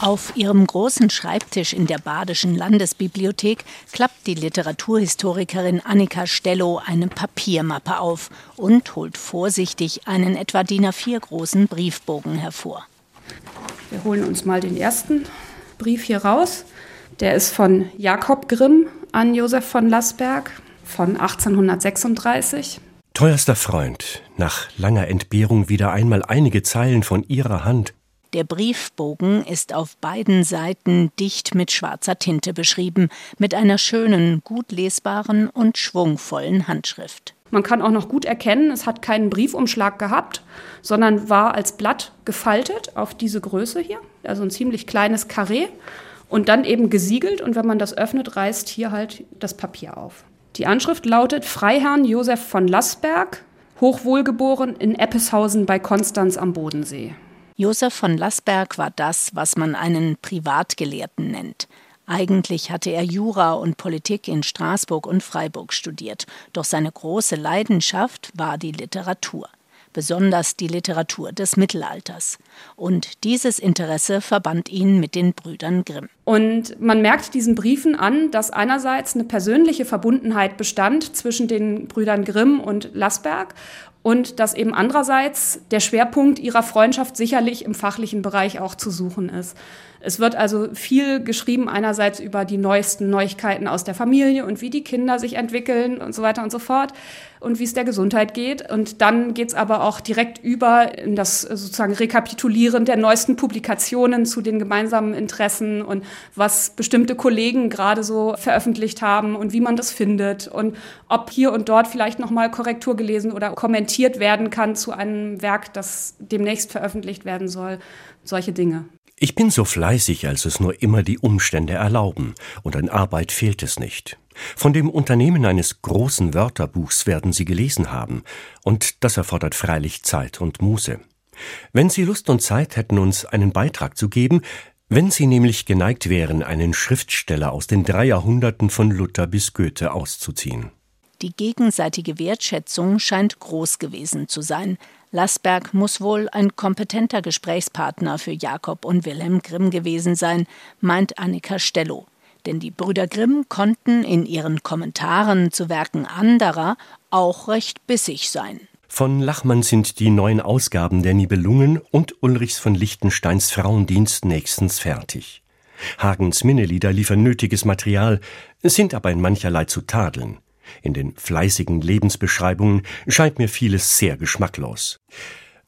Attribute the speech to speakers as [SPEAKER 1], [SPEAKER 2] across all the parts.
[SPEAKER 1] Auf ihrem großen Schreibtisch in der Badischen Landesbibliothek klappt die Literaturhistorikerin Annika Stello eine Papiermappe auf und holt vorsichtig einen etwa DIN A4 großen Briefbogen hervor.
[SPEAKER 2] Wir holen uns mal den ersten Brief hier raus. Der ist von Jakob Grimm an Josef von Lassberg von 1836.
[SPEAKER 3] Teuerster Freund, nach langer Entbehrung wieder einmal einige Zeilen von Ihrer Hand.
[SPEAKER 1] Der Briefbogen ist auf beiden Seiten dicht mit schwarzer Tinte beschrieben, mit einer schönen, gut lesbaren und schwungvollen Handschrift.
[SPEAKER 2] Man kann auch noch gut erkennen, es hat keinen Briefumschlag gehabt, sondern war als Blatt gefaltet auf diese Größe hier, also ein ziemlich kleines Karree und dann eben gesiegelt und wenn man das öffnet, reißt hier halt das Papier auf. Die Anschrift lautet Freiherrn Josef von Lassberg, hochwohlgeboren in Eppeshausen bei Konstanz am Bodensee.
[SPEAKER 1] Josef von Lassberg war das, was man einen Privatgelehrten nennt. Eigentlich hatte er Jura und Politik in Straßburg und Freiburg studiert, doch seine große Leidenschaft war die Literatur besonders die Literatur des Mittelalters. Und dieses Interesse verband ihn mit den Brüdern Grimm.
[SPEAKER 2] Und man merkt diesen Briefen an, dass einerseits eine persönliche Verbundenheit bestand zwischen den Brüdern Grimm und Lassberg und dass eben andererseits der Schwerpunkt ihrer Freundschaft sicherlich im fachlichen Bereich auch zu suchen ist. Es wird also viel geschrieben, einerseits über die neuesten Neuigkeiten aus der Familie und wie die Kinder sich entwickeln und so weiter und so fort und wie es der Gesundheit geht. Und dann geht es aber auch direkt über in das sozusagen Rekapitulieren der neuesten Publikationen zu den gemeinsamen Interessen und was bestimmte Kollegen gerade so veröffentlicht haben und wie man das findet und ob hier und dort vielleicht nochmal Korrektur gelesen oder kommentiert werden kann zu einem Werk, das demnächst veröffentlicht werden soll. Solche Dinge.
[SPEAKER 3] Ich bin so fleißig, als es nur immer die Umstände erlauben, und an Arbeit fehlt es nicht. Von dem Unternehmen eines großen Wörterbuchs werden Sie gelesen haben, und das erfordert freilich Zeit und Muße. Wenn Sie Lust und Zeit hätten, uns einen Beitrag zu geben, wenn Sie nämlich geneigt wären, einen Schriftsteller aus den drei Jahrhunderten von Luther bis Goethe auszuziehen.
[SPEAKER 1] Die gegenseitige Wertschätzung scheint groß gewesen zu sein, Lassberg muss wohl ein kompetenter Gesprächspartner für Jakob und Wilhelm Grimm gewesen sein, meint Annika Stello. Denn die Brüder Grimm konnten in ihren Kommentaren zu Werken anderer auch recht bissig sein.
[SPEAKER 3] Von Lachmann sind die neuen Ausgaben der Nibelungen und Ulrichs von Lichtensteins Frauendienst nächstens fertig. Hagens Minnelieder liefern nötiges Material, sind aber in mancherlei zu tadeln. In den fleißigen Lebensbeschreibungen scheint mir vieles sehr geschmacklos.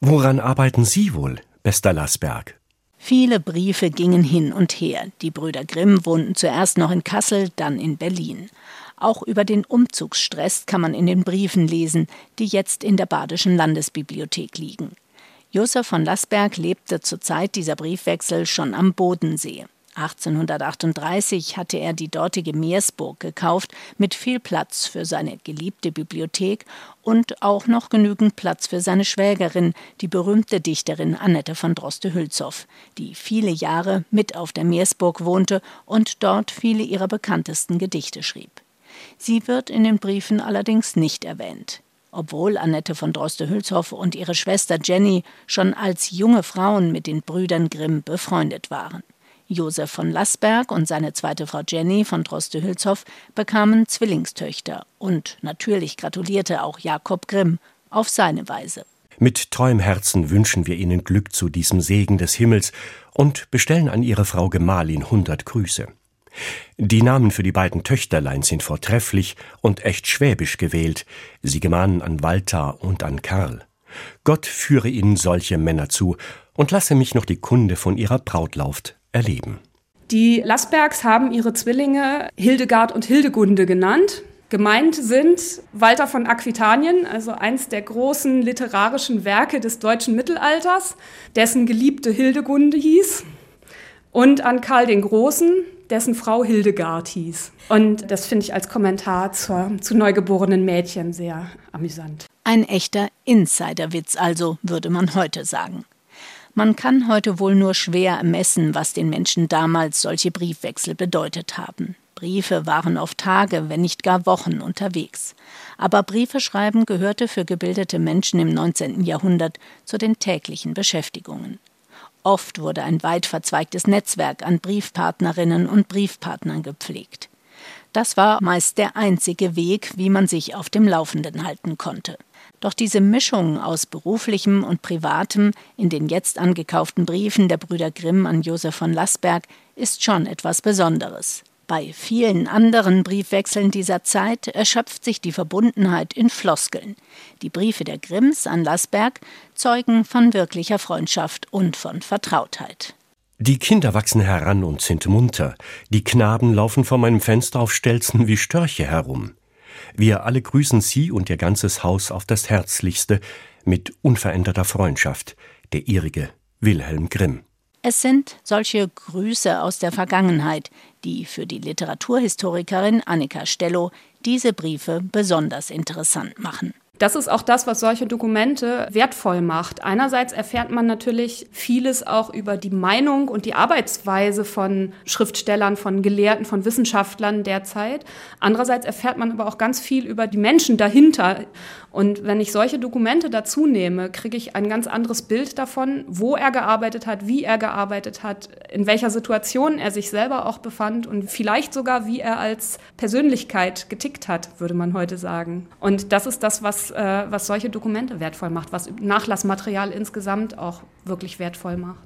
[SPEAKER 3] Woran arbeiten Sie wohl, bester Lassberg?
[SPEAKER 1] Viele Briefe gingen hin und her. Die Brüder Grimm wohnten zuerst noch in Kassel, dann in Berlin. Auch über den Umzugsstress kann man in den Briefen lesen, die jetzt in der Badischen Landesbibliothek liegen. Josef von Lassberg lebte zur Zeit dieser Briefwechsel schon am Bodensee. 1838 hatte er die dortige Meersburg gekauft, mit viel Platz für seine geliebte Bibliothek und auch noch genügend Platz für seine Schwägerin, die berühmte Dichterin Annette von Droste-Hülshoff, die viele Jahre mit auf der Meersburg wohnte und dort viele ihrer bekanntesten Gedichte schrieb. Sie wird in den Briefen allerdings nicht erwähnt. Obwohl Annette von Droste-Hülshoff und ihre Schwester Jenny schon als junge Frauen mit den Brüdern Grimm befreundet waren. Josef von Lassberg und seine zweite Frau Jenny von Droste-Hülshoff bekamen Zwillingstöchter und natürlich gratulierte auch Jakob Grimm auf seine Weise.
[SPEAKER 3] Mit treuem Herzen wünschen wir Ihnen Glück zu diesem Segen des Himmels und bestellen an Ihre Frau Gemahlin hundert Grüße. Die Namen für die beiden Töchterlein sind vortrefflich und echt schwäbisch gewählt. Sie gemahnen an Walter und an Karl. Gott führe Ihnen solche Männer zu und lasse mich noch die Kunde von Ihrer Brautlauft erleben.
[SPEAKER 2] Die Lassbergs haben ihre Zwillinge Hildegard und Hildegunde genannt. Gemeint sind Walter von Aquitanien, also eins der großen literarischen Werke des deutschen Mittelalters, dessen Geliebte Hildegunde hieß, und an Karl den Großen, dessen Frau Hildegard hieß. Und das finde ich als Kommentar zur, zu neugeborenen Mädchen sehr amüsant.
[SPEAKER 1] Ein echter Insiderwitz also, würde man heute sagen. Man kann heute wohl nur schwer ermessen, was den Menschen damals solche Briefwechsel bedeutet haben. Briefe waren oft Tage, wenn nicht gar Wochen unterwegs. Aber Briefe schreiben gehörte für gebildete Menschen im 19. Jahrhundert zu den täglichen Beschäftigungen. Oft wurde ein weit verzweigtes Netzwerk an Briefpartnerinnen und Briefpartnern gepflegt. Das war meist der einzige Weg, wie man sich auf dem Laufenden halten konnte. Doch diese Mischung aus beruflichem und privatem in den jetzt angekauften Briefen der Brüder Grimm an Josef von Lassberg ist schon etwas Besonderes. Bei vielen anderen Briefwechseln dieser Zeit erschöpft sich die Verbundenheit in Floskeln. Die Briefe der Grimms an Lassberg zeugen von wirklicher Freundschaft und von Vertrautheit.
[SPEAKER 3] Die Kinder wachsen heran und sind munter. Die Knaben laufen vor meinem Fenster auf Stelzen wie Störche herum. Wir alle grüßen Sie und Ihr ganzes Haus auf das Herzlichste mit unveränderter Freundschaft. Der ihrige Wilhelm Grimm.
[SPEAKER 1] Es sind solche Grüße aus der Vergangenheit, die für die Literaturhistorikerin Annika Stello diese Briefe besonders interessant machen.
[SPEAKER 2] Das ist auch das, was solche Dokumente wertvoll macht. Einerseits erfährt man natürlich vieles auch über die Meinung und die Arbeitsweise von Schriftstellern, von Gelehrten, von Wissenschaftlern derzeit. Andererseits erfährt man aber auch ganz viel über die Menschen dahinter. Und wenn ich solche Dokumente dazu nehme, kriege ich ein ganz anderes Bild davon, wo er gearbeitet hat, wie er gearbeitet hat, in welcher Situation er sich selber auch befand und vielleicht sogar, wie er als Persönlichkeit getickt hat, würde man heute sagen. Und das ist das, was, äh, was solche Dokumente wertvoll macht, was Nachlassmaterial insgesamt auch wirklich wertvoll macht.